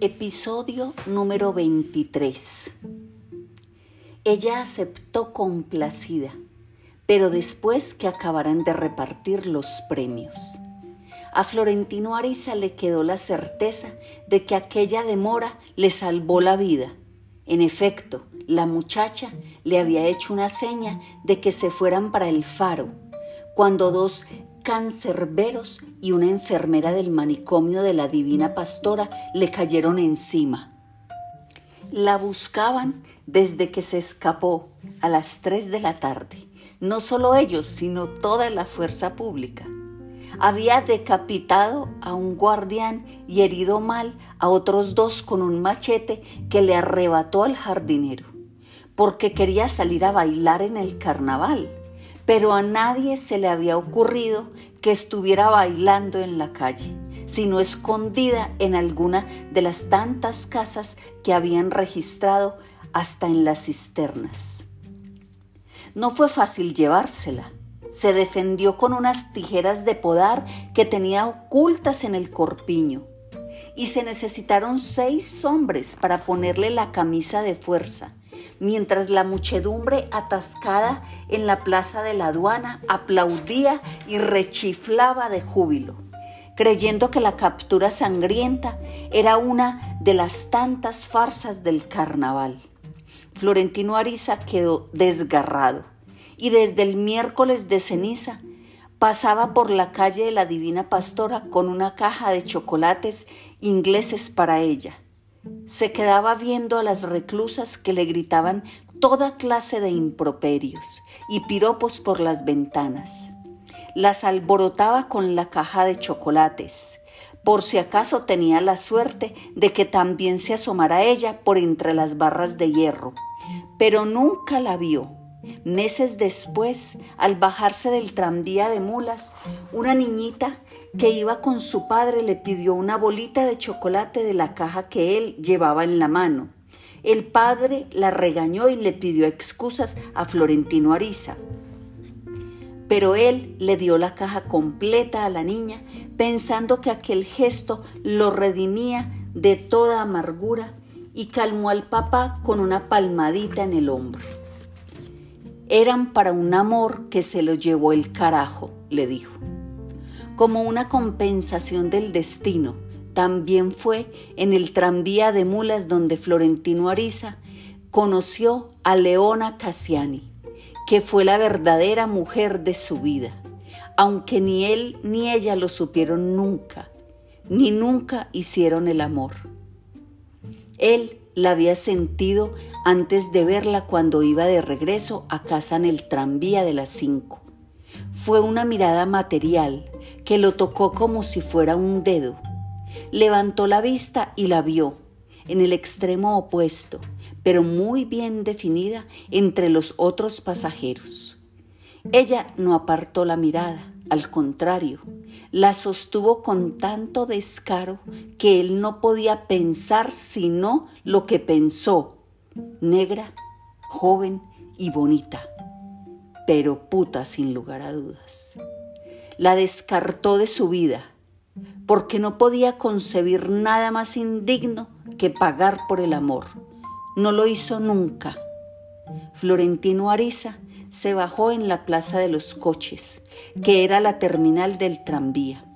Episodio número 23. Ella aceptó complacida, pero después que acabaran de repartir los premios. A Florentino Ariza le quedó la certeza de que aquella demora le salvó la vida. En efecto, la muchacha le había hecho una seña de que se fueran para el faro, cuando dos cancerberos y una enfermera del manicomio de la Divina Pastora le cayeron encima. La buscaban desde que se escapó a las 3 de la tarde. No solo ellos, sino toda la fuerza pública. Había decapitado a un guardián y herido mal a otros dos con un machete que le arrebató al jardinero, porque quería salir a bailar en el carnaval pero a nadie se le había ocurrido que estuviera bailando en la calle, sino escondida en alguna de las tantas casas que habían registrado hasta en las cisternas. No fue fácil llevársela. Se defendió con unas tijeras de podar que tenía ocultas en el corpiño y se necesitaron seis hombres para ponerle la camisa de fuerza mientras la muchedumbre atascada en la plaza de la aduana aplaudía y rechiflaba de júbilo, creyendo que la captura sangrienta era una de las tantas farsas del carnaval. Florentino Ariza quedó desgarrado y desde el miércoles de ceniza pasaba por la calle de la Divina Pastora con una caja de chocolates ingleses para ella se quedaba viendo a las reclusas que le gritaban toda clase de improperios y piropos por las ventanas. Las alborotaba con la caja de chocolates, por si acaso tenía la suerte de que también se asomara ella por entre las barras de hierro, pero nunca la vio. Meses después, al bajarse del tranvía de mulas, una niñita que iba con su padre le pidió una bolita de chocolate de la caja que él llevaba en la mano. El padre la regañó y le pidió excusas a Florentino Ariza. Pero él le dio la caja completa a la niña, pensando que aquel gesto lo redimía de toda amargura y calmó al papá con una palmadita en el hombro. Eran para un amor que se lo llevó el carajo, le dijo como una compensación del destino. También fue en el tranvía de mulas donde Florentino Ariza conoció a Leona Cassiani, que fue la verdadera mujer de su vida, aunque ni él ni ella lo supieron nunca, ni nunca hicieron el amor. Él la había sentido antes de verla cuando iba de regreso a casa en el tranvía de las cinco. Fue una mirada material que lo tocó como si fuera un dedo. Levantó la vista y la vio, en el extremo opuesto, pero muy bien definida entre los otros pasajeros. Ella no apartó la mirada, al contrario, la sostuvo con tanto descaro que él no podía pensar sino lo que pensó, negra, joven y bonita pero puta sin lugar a dudas. La descartó de su vida, porque no podía concebir nada más indigno que pagar por el amor. No lo hizo nunca. Florentino Ariza se bajó en la plaza de los coches, que era la terminal del tranvía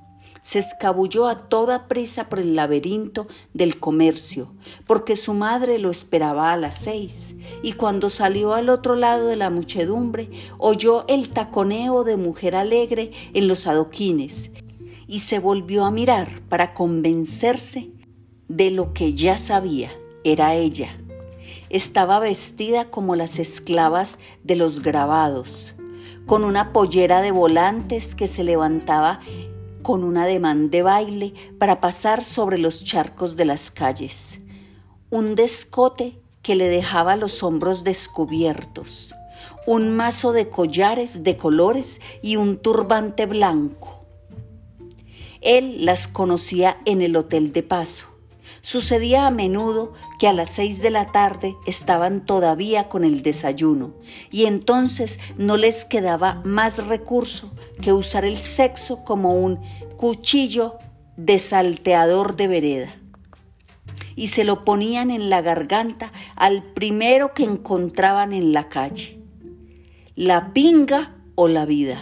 se escabulló a toda prisa por el laberinto del comercio, porque su madre lo esperaba a las seis, y cuando salió al otro lado de la muchedumbre, oyó el taconeo de mujer alegre en los adoquines, y se volvió a mirar para convencerse de lo que ya sabía, era ella. Estaba vestida como las esclavas de los grabados, con una pollera de volantes que se levantaba con un ademán de baile para pasar sobre los charcos de las calles, un descote que le dejaba los hombros descubiertos, un mazo de collares de colores y un turbante blanco. Él las conocía en el hotel de paso. Sucedía a menudo que a las seis de la tarde estaban todavía con el desayuno y entonces no les quedaba más recurso que usar el sexo como un cuchillo de salteador de vereda. y se lo ponían en la garganta al primero que encontraban en la calle. La pinga o la vida.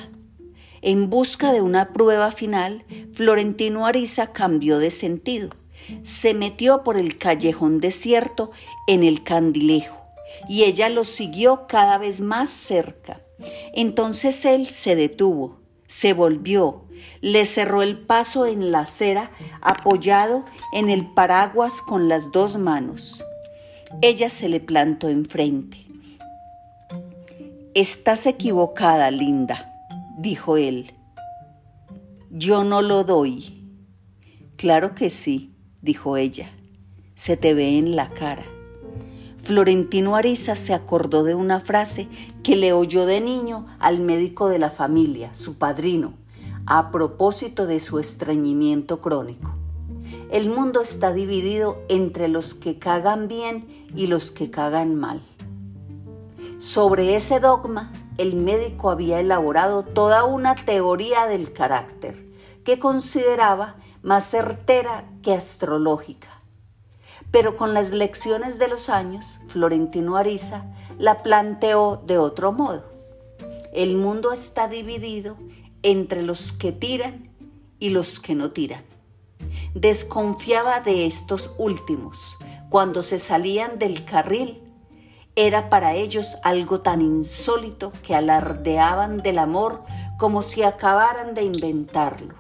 En busca de una prueba final, Florentino Ariza cambió de sentido. Se metió por el callejón desierto en el candilejo y ella lo siguió cada vez más cerca. Entonces él se detuvo, se volvió, le cerró el paso en la acera apoyado en el paraguas con las dos manos. Ella se le plantó enfrente. Estás equivocada, linda, dijo él. Yo no lo doy. Claro que sí, dijo ella. Se te ve en la cara. Florentino Ariza se acordó de una frase que le oyó de niño al médico de la familia, su padrino, a propósito de su estreñimiento crónico. El mundo está dividido entre los que cagan bien y los que cagan mal. Sobre ese dogma, el médico había elaborado toda una teoría del carácter que consideraba más certera que astrológica. Pero con las lecciones de los años, Florentino Ariza la planteó de otro modo. El mundo está dividido entre los que tiran y los que no tiran. Desconfiaba de estos últimos. Cuando se salían del carril, era para ellos algo tan insólito que alardeaban del amor como si acabaran de inventarlo.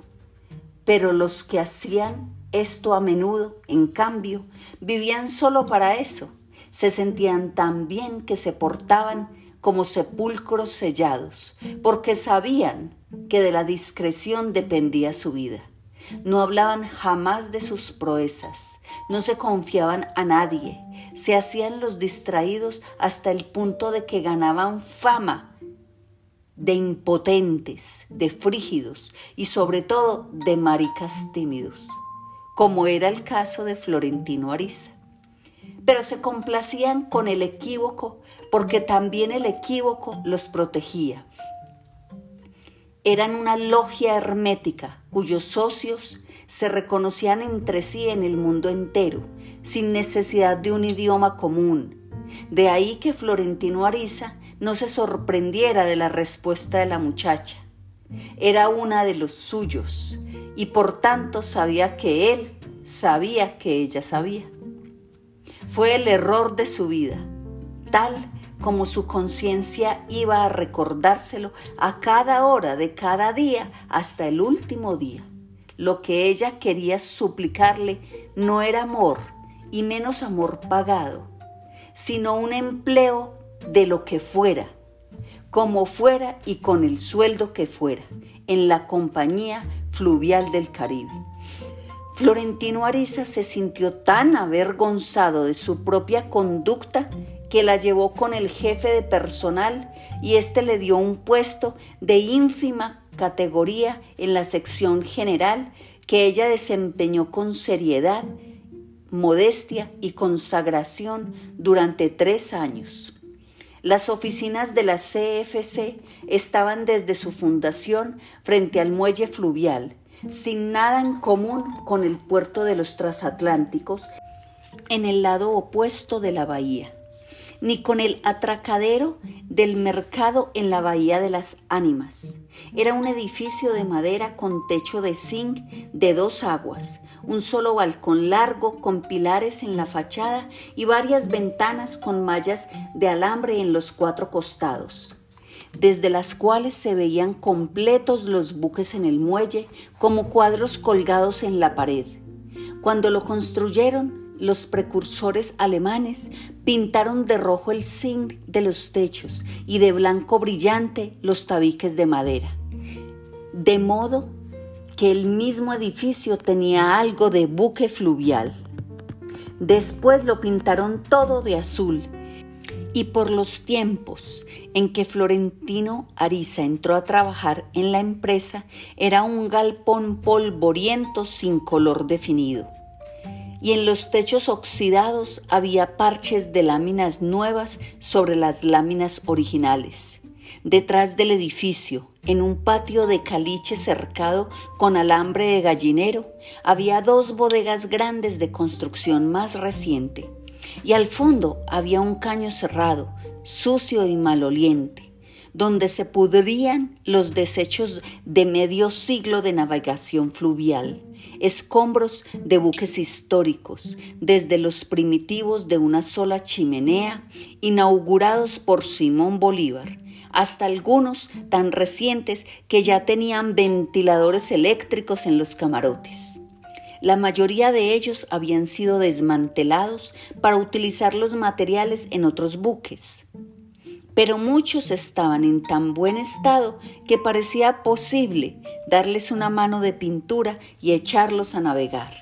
Pero los que hacían esto a menudo, en cambio, vivían solo para eso. Se sentían tan bien que se portaban como sepulcros sellados, porque sabían que de la discreción dependía su vida. No hablaban jamás de sus proezas, no se confiaban a nadie, se hacían los distraídos hasta el punto de que ganaban fama de impotentes, de frígidos y sobre todo de maricas tímidos, como era el caso de Florentino Ariza. Pero se complacían con el equívoco porque también el equívoco los protegía. Eran una logia hermética cuyos socios se reconocían entre sí en el mundo entero, sin necesidad de un idioma común. De ahí que Florentino Ariza no se sorprendiera de la respuesta de la muchacha. Era una de los suyos y por tanto sabía que él sabía que ella sabía. Fue el error de su vida, tal como su conciencia iba a recordárselo a cada hora de cada día hasta el último día. Lo que ella quería suplicarle no era amor, y menos amor pagado, sino un empleo de lo que fuera, como fuera y con el sueldo que fuera, en la compañía fluvial del Caribe. Florentino Ariza se sintió tan avergonzado de su propia conducta que la llevó con el jefe de personal y éste le dio un puesto de ínfima categoría en la sección general que ella desempeñó con seriedad, modestia y consagración durante tres años. Las oficinas de la CFC estaban desde su fundación frente al muelle fluvial, sin nada en común con el puerto de los transatlánticos, en el lado opuesto de la bahía ni con el atracadero del mercado en la Bahía de las Ánimas. Era un edificio de madera con techo de zinc de dos aguas, un solo balcón largo con pilares en la fachada y varias ventanas con mallas de alambre en los cuatro costados desde las cuales se veían completos los buques en el muelle como cuadros colgados en la pared. Cuando lo construyeron, los precursores alemanes pintaron de rojo el zinc de los techos y de blanco brillante los tabiques de madera. De modo que el mismo edificio tenía algo de buque fluvial. Después lo pintaron todo de azul y por los tiempos en que Florentino Ariza entró a trabajar en la empresa era un galpón polvoriento sin color definido y en los techos oxidados había parches de láminas nuevas sobre las láminas originales. Detrás del edificio, en un patio de caliche cercado con alambre de gallinero, había dos bodegas grandes de construcción más reciente, y al fondo había un caño cerrado, sucio y maloliente, donde se pudrían los desechos de medio siglo de navegación fluvial, escombros de buques históricos, desde los primitivos de una sola chimenea, inaugurados por Simón Bolívar, hasta algunos tan recientes que ya tenían ventiladores eléctricos en los camarotes. La mayoría de ellos habían sido desmantelados para utilizar los materiales en otros buques, pero muchos estaban en tan buen estado que parecía posible darles una mano de pintura y echarlos a navegar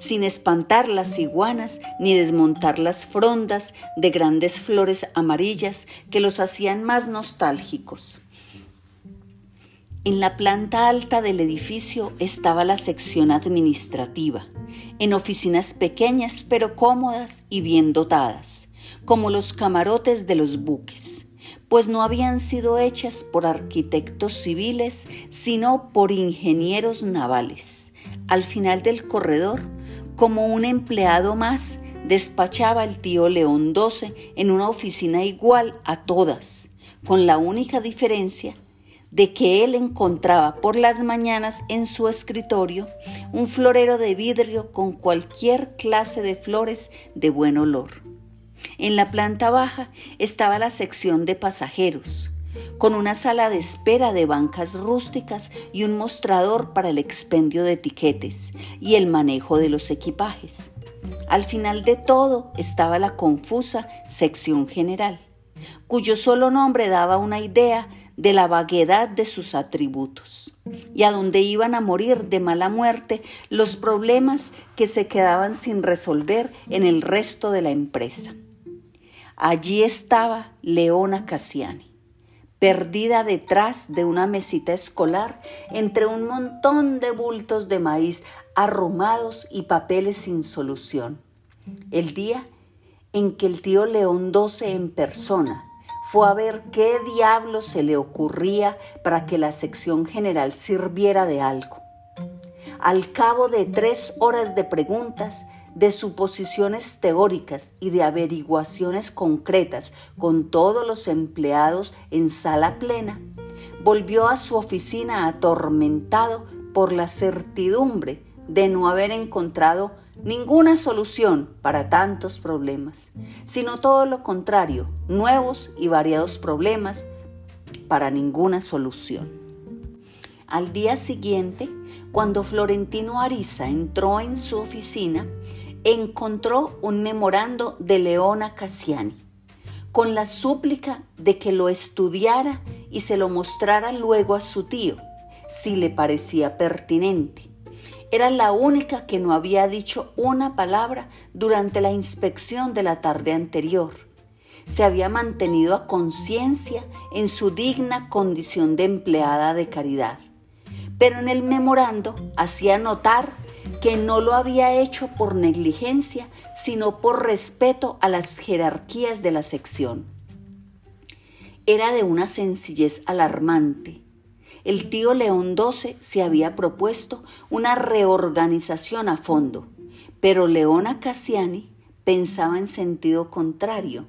sin espantar las iguanas ni desmontar las frondas de grandes flores amarillas que los hacían más nostálgicos. En la planta alta del edificio estaba la sección administrativa, en oficinas pequeñas pero cómodas y bien dotadas, como los camarotes de los buques, pues no habían sido hechas por arquitectos civiles, sino por ingenieros navales. Al final del corredor como un empleado más, despachaba el tío León XII en una oficina igual a todas, con la única diferencia de que él encontraba por las mañanas en su escritorio un florero de vidrio con cualquier clase de flores de buen olor. En la planta baja estaba la sección de pasajeros, con una sala de espera de bancas rústicas y un mostrador para el expendio de etiquetes y el manejo de los equipajes. Al final de todo estaba la confusa sección general, cuyo solo nombre daba una idea de la vaguedad de sus atributos, y a donde iban a morir de mala muerte los problemas que se quedaban sin resolver en el resto de la empresa. Allí estaba Leona Cassiani perdida detrás de una mesita escolar entre un montón de bultos de maíz arrumados y papeles sin solución. El día en que el tío León XII en persona fue a ver qué diablo se le ocurría para que la sección general sirviera de algo. Al cabo de tres horas de preguntas, de suposiciones teóricas y de averiguaciones concretas con todos los empleados en sala plena, volvió a su oficina atormentado por la certidumbre de no haber encontrado ninguna solución para tantos problemas, sino todo lo contrario, nuevos y variados problemas para ninguna solución. Al día siguiente, cuando Florentino Ariza entró en su oficina, encontró un memorando de Leona Cassiani, con la súplica de que lo estudiara y se lo mostrara luego a su tío, si le parecía pertinente. Era la única que no había dicho una palabra durante la inspección de la tarde anterior. Se había mantenido a conciencia en su digna condición de empleada de caridad. Pero en el memorando hacía notar que no lo había hecho por negligencia, sino por respeto a las jerarquías de la sección. Era de una sencillez alarmante. El tío León XII se había propuesto una reorganización a fondo, pero Leona Cassiani pensaba en sentido contrario,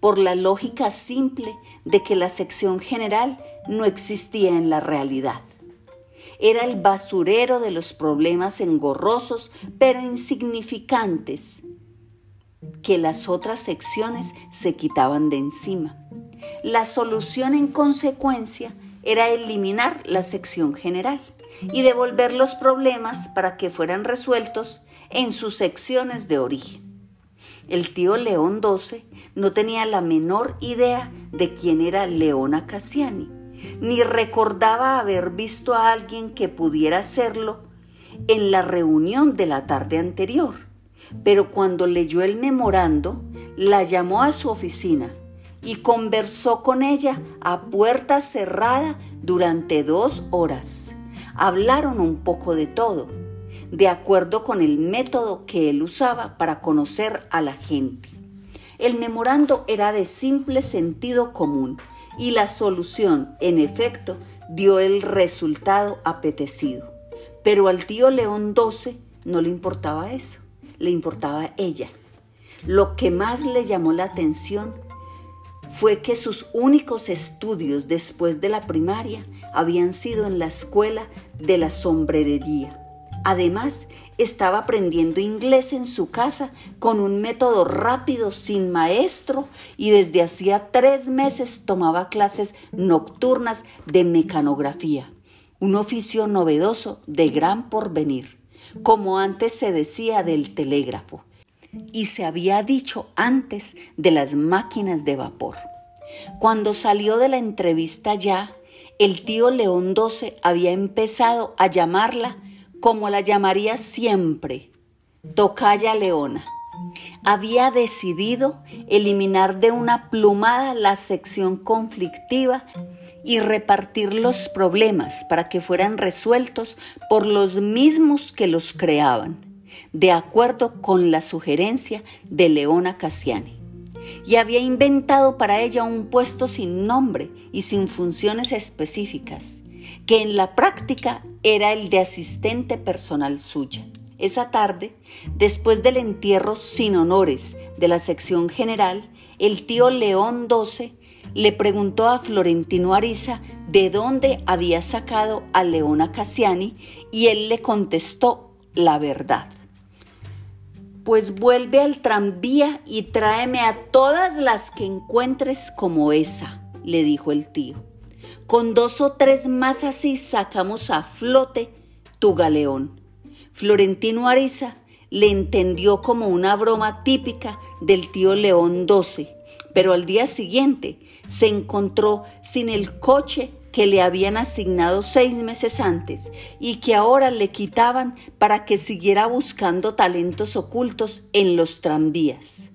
por la lógica simple de que la sección general no existía en la realidad era el basurero de los problemas engorrosos pero insignificantes que las otras secciones se quitaban de encima. La solución en consecuencia era eliminar la sección general y devolver los problemas para que fueran resueltos en sus secciones de origen. El tío León XII no tenía la menor idea de quién era Leona Cassiani ni recordaba haber visto a alguien que pudiera hacerlo en la reunión de la tarde anterior. Pero cuando leyó el memorando, la llamó a su oficina y conversó con ella a puerta cerrada durante dos horas. Hablaron un poco de todo, de acuerdo con el método que él usaba para conocer a la gente. El memorando era de simple sentido común y la solución, en efecto, dio el resultado apetecido. Pero al tío León XII no le importaba eso, le importaba ella. Lo que más le llamó la atención fue que sus únicos estudios después de la primaria habían sido en la escuela de la sombrerería. Además, estaba aprendiendo inglés en su casa con un método rápido, sin maestro, y desde hacía tres meses tomaba clases nocturnas de mecanografía, un oficio novedoso de gran porvenir, como antes se decía del telégrafo, y se había dicho antes de las máquinas de vapor. Cuando salió de la entrevista ya, el tío León XII había empezado a llamarla como la llamaría siempre, Tocaya Leona. Había decidido eliminar de una plumada la sección conflictiva y repartir los problemas para que fueran resueltos por los mismos que los creaban, de acuerdo con la sugerencia de Leona Cassiani. Y había inventado para ella un puesto sin nombre y sin funciones específicas, que en la práctica era el de asistente personal suya. Esa tarde, después del entierro sin honores de la sección general, el tío León XII le preguntó a Florentino Ariza de dónde había sacado a Leona Cassiani y él le contestó la verdad. Pues vuelve al tranvía y tráeme a todas las que encuentres como esa, le dijo el tío. Con dos o tres más así sacamos a flote tu galeón. Florentino Ariza le entendió como una broma típica del tío León XII, pero al día siguiente se encontró sin el coche que le habían asignado seis meses antes y que ahora le quitaban para que siguiera buscando talentos ocultos en los tranvías.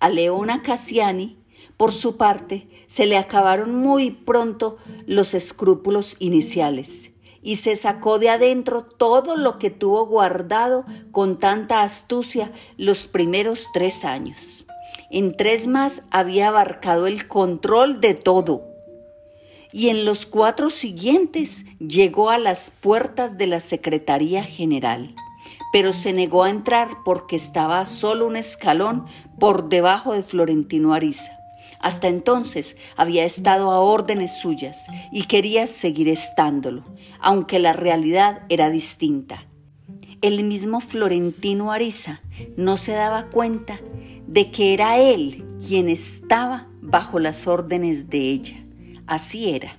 A Leona Cassiani por su parte, se le acabaron muy pronto los escrúpulos iniciales y se sacó de adentro todo lo que tuvo guardado con tanta astucia los primeros tres años. En tres más había abarcado el control de todo. Y en los cuatro siguientes llegó a las puertas de la Secretaría General, pero se negó a entrar porque estaba solo un escalón por debajo de Florentino Ariza. Hasta entonces había estado a órdenes suyas y quería seguir estándolo, aunque la realidad era distinta. El mismo Florentino Ariza no se daba cuenta de que era él quien estaba bajo las órdenes de ella. Así era.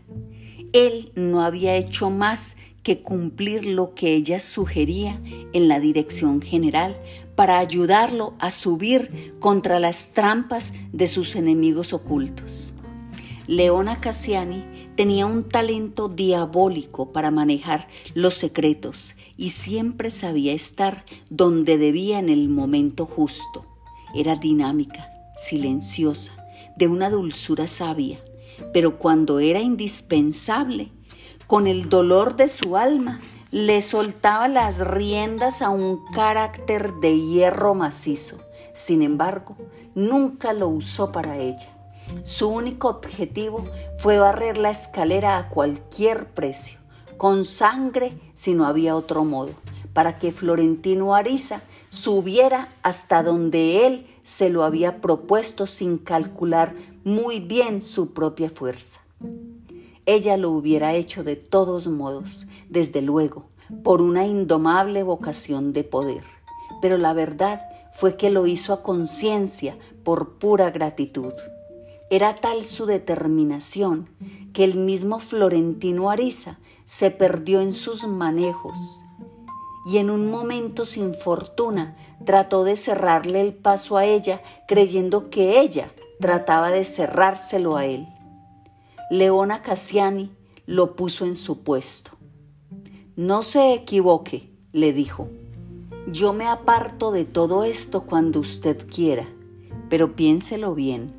Él no había hecho más que cumplir lo que ella sugería en la dirección general para ayudarlo a subir contra las trampas de sus enemigos ocultos. Leona Cassiani tenía un talento diabólico para manejar los secretos y siempre sabía estar donde debía en el momento justo. Era dinámica, silenciosa, de una dulzura sabia, pero cuando era indispensable, con el dolor de su alma, le soltaba las riendas a un carácter de hierro macizo. Sin embargo, nunca lo usó para ella. Su único objetivo fue barrer la escalera a cualquier precio, con sangre si no había otro modo, para que Florentino Ariza subiera hasta donde él se lo había propuesto sin calcular muy bien su propia fuerza. Ella lo hubiera hecho de todos modos, desde luego, por una indomable vocación de poder. Pero la verdad fue que lo hizo a conciencia por pura gratitud. Era tal su determinación que el mismo Florentino Ariza se perdió en sus manejos y en un momento sin fortuna trató de cerrarle el paso a ella creyendo que ella trataba de cerrárselo a él. Leona Cassiani lo puso en su puesto. No se equivoque, le dijo. Yo me aparto de todo esto cuando usted quiera, pero piénselo bien.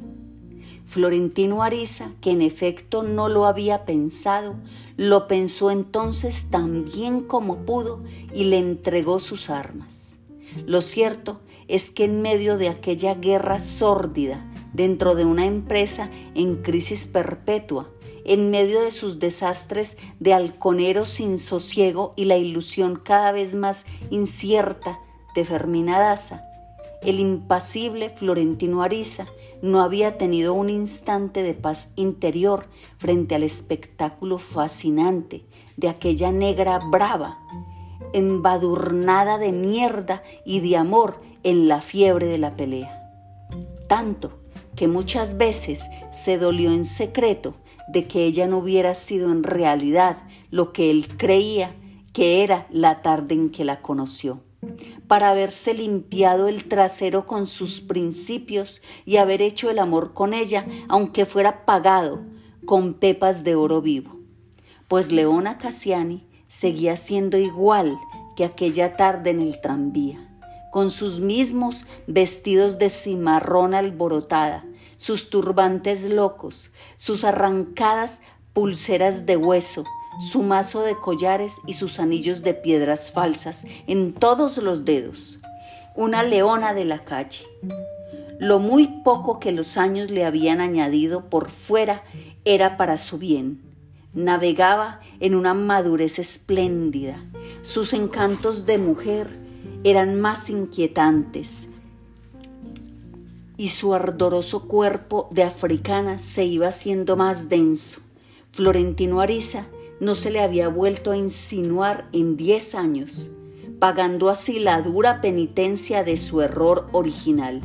Florentino Ariza, que en efecto no lo había pensado, lo pensó entonces tan bien como pudo y le entregó sus armas. Lo cierto es que en medio de aquella guerra sórdida dentro de una empresa en crisis perpetua, en medio de sus desastres de halconero sin sosiego y la ilusión cada vez más incierta de Fermina Daza, el impasible Florentino Ariza no había tenido un instante de paz interior frente al espectáculo fascinante de aquella negra brava, embadurnada de mierda y de amor en la fiebre de la pelea. Tanto que muchas veces se dolió en secreto de que ella no hubiera sido en realidad lo que él creía que era la tarde en que la conoció para haberse limpiado el trasero con sus principios y haber hecho el amor con ella, aunque fuera pagado con pepas de oro vivo. Pues Leona Cassiani seguía siendo igual que aquella tarde en el tranvía, con sus mismos vestidos de cimarrón alborotada, sus turbantes locos, sus arrancadas pulseras de hueso, su mazo de collares y sus anillos de piedras falsas en todos los dedos. Una leona de la calle. Lo muy poco que los años le habían añadido por fuera era para su bien. Navegaba en una madurez espléndida. Sus encantos de mujer eran más inquietantes y su ardoroso cuerpo de africana se iba haciendo más denso. Florentino Ariza no se le había vuelto a insinuar en diez años, pagando así la dura penitencia de su error original.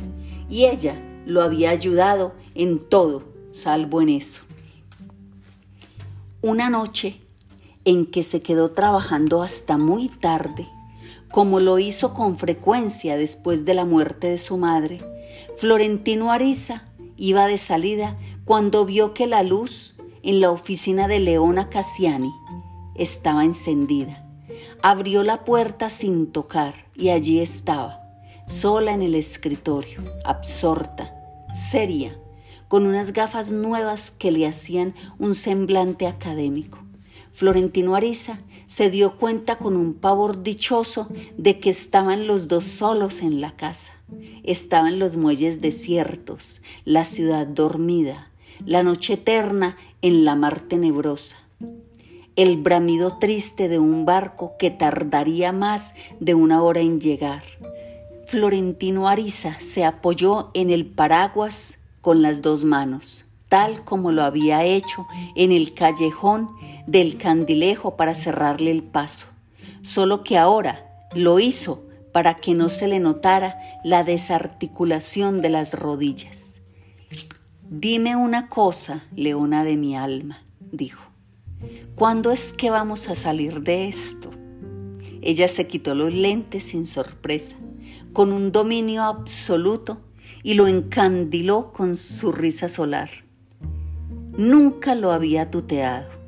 Y ella lo había ayudado en todo, salvo en eso. Una noche en que se quedó trabajando hasta muy tarde, como lo hizo con frecuencia después de la muerte de su madre, Florentino Ariza iba de salida cuando vio que la luz en la oficina de Leona Cassiani estaba encendida. Abrió la puerta sin tocar y allí estaba, sola en el escritorio, absorta, seria, con unas gafas nuevas que le hacían un semblante académico. Florentino Ariza se dio cuenta con un pavor dichoso de que estaban los dos solos en la casa. Estaban los muelles desiertos, la ciudad dormida, la noche eterna en la mar tenebrosa, el bramido triste de un barco que tardaría más de una hora en llegar. Florentino Ariza se apoyó en el paraguas con las dos manos, tal como lo había hecho en el callejón del candilejo para cerrarle el paso, solo que ahora lo hizo para que no se le notara la desarticulación de las rodillas. Dime una cosa, leona de mi alma, dijo. ¿Cuándo es que vamos a salir de esto? Ella se quitó los lentes sin sorpresa, con un dominio absoluto, y lo encandiló con su risa solar. Nunca lo había tuteado.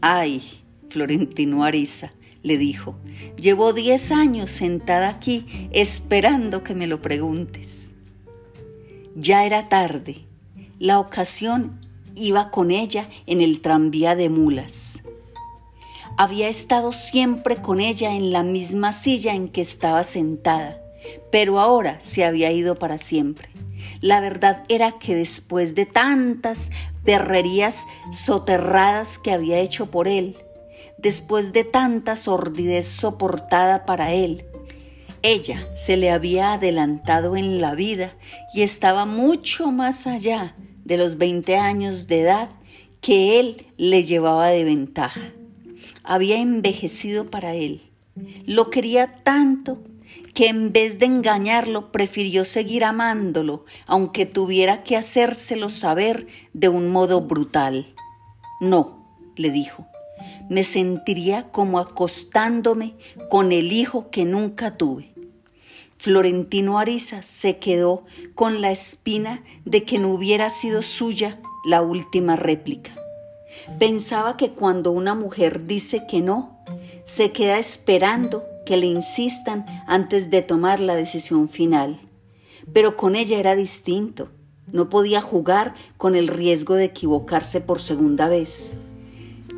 Ay, Florentino Ariza, le dijo, llevo diez años sentada aquí esperando que me lo preguntes. Ya era tarde la ocasión iba con ella en el tranvía de mulas. Había estado siempre con ella en la misma silla en que estaba sentada, pero ahora se había ido para siempre. La verdad era que después de tantas perrerías soterradas que había hecho por él, después de tanta sordidez soportada para él, ella se le había adelantado en la vida y estaba mucho más allá de los 20 años de edad que él le llevaba de ventaja. Había envejecido para él. Lo quería tanto que en vez de engañarlo prefirió seguir amándolo, aunque tuviera que hacérselo saber de un modo brutal. No, le dijo, me sentiría como acostándome con el hijo que nunca tuve. Florentino Ariza se quedó con la espina de que no hubiera sido suya la última réplica. Pensaba que cuando una mujer dice que no, se queda esperando que le insistan antes de tomar la decisión final. Pero con ella era distinto. No podía jugar con el riesgo de equivocarse por segunda vez.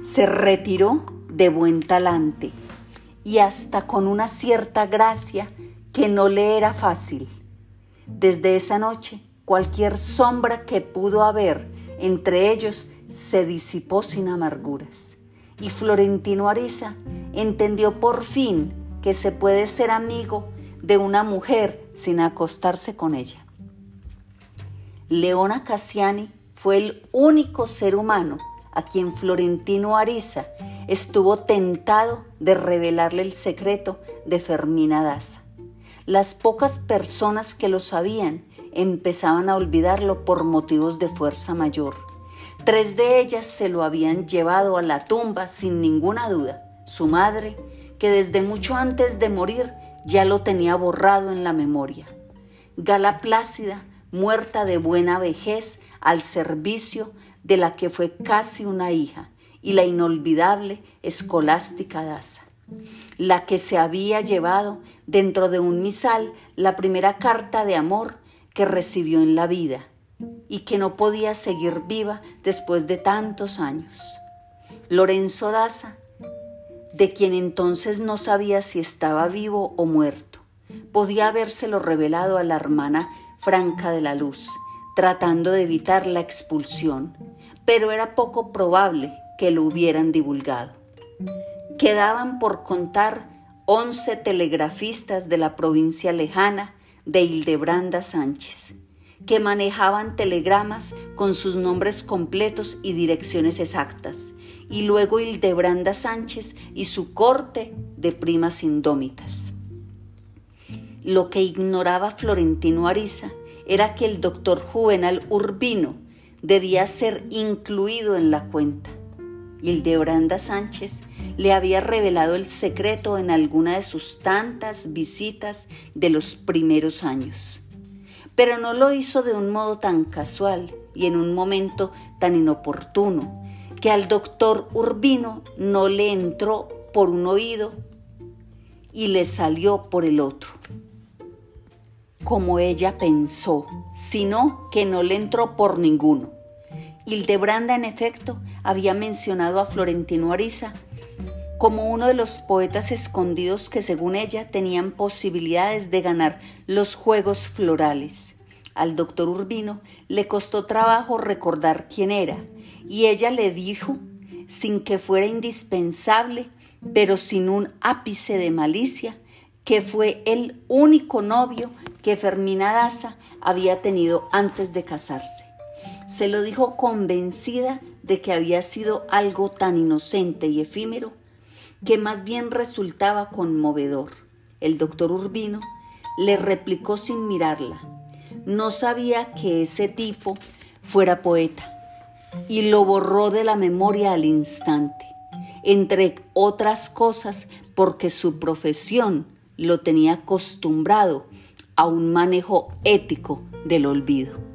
Se retiró de buen talante y hasta con una cierta gracia que no le era fácil. Desde esa noche, cualquier sombra que pudo haber entre ellos se disipó sin amarguras. Y Florentino Ariza entendió por fin que se puede ser amigo de una mujer sin acostarse con ella. Leona Cassiani fue el único ser humano a quien Florentino Ariza estuvo tentado de revelarle el secreto de Fermina Daza. Las pocas personas que lo sabían empezaban a olvidarlo por motivos de fuerza mayor. Tres de ellas se lo habían llevado a la tumba sin ninguna duda. Su madre, que desde mucho antes de morir ya lo tenía borrado en la memoria. Gala Plácida, muerta de buena vejez al servicio de la que fue casi una hija, y la inolvidable escolástica Daza, la que se había llevado dentro de un misal la primera carta de amor que recibió en la vida y que no podía seguir viva después de tantos años. Lorenzo Daza, de quien entonces no sabía si estaba vivo o muerto, podía habérselo revelado a la hermana Franca de la Luz, tratando de evitar la expulsión, pero era poco probable que lo hubieran divulgado. Quedaban por contar once telegrafistas de la provincia lejana de Hildebranda Sánchez, que manejaban telegramas con sus nombres completos y direcciones exactas, y luego Hildebranda Sánchez y su corte de primas indómitas. Lo que ignoraba Florentino Ariza era que el doctor Juvenal Urbino debía ser incluido en la cuenta. Hildebranda Sánchez le había revelado el secreto en alguna de sus tantas visitas de los primeros años. Pero no lo hizo de un modo tan casual y en un momento tan inoportuno que al doctor Urbino no le entró por un oído y le salió por el otro, como ella pensó, sino que no le entró por ninguno. Hildebranda, en efecto, había mencionado a Florentino Ariza como uno de los poetas escondidos que según ella tenían posibilidades de ganar los Juegos Florales. Al doctor Urbino le costó trabajo recordar quién era y ella le dijo, sin que fuera indispensable, pero sin un ápice de malicia, que fue el único novio que Fermina Daza había tenido antes de casarse. Se lo dijo convencida de que había sido algo tan inocente y efímero que más bien resultaba conmovedor. El doctor Urbino le replicó sin mirarla. No sabía que ese tipo fuera poeta y lo borró de la memoria al instante, entre otras cosas porque su profesión lo tenía acostumbrado a un manejo ético del olvido.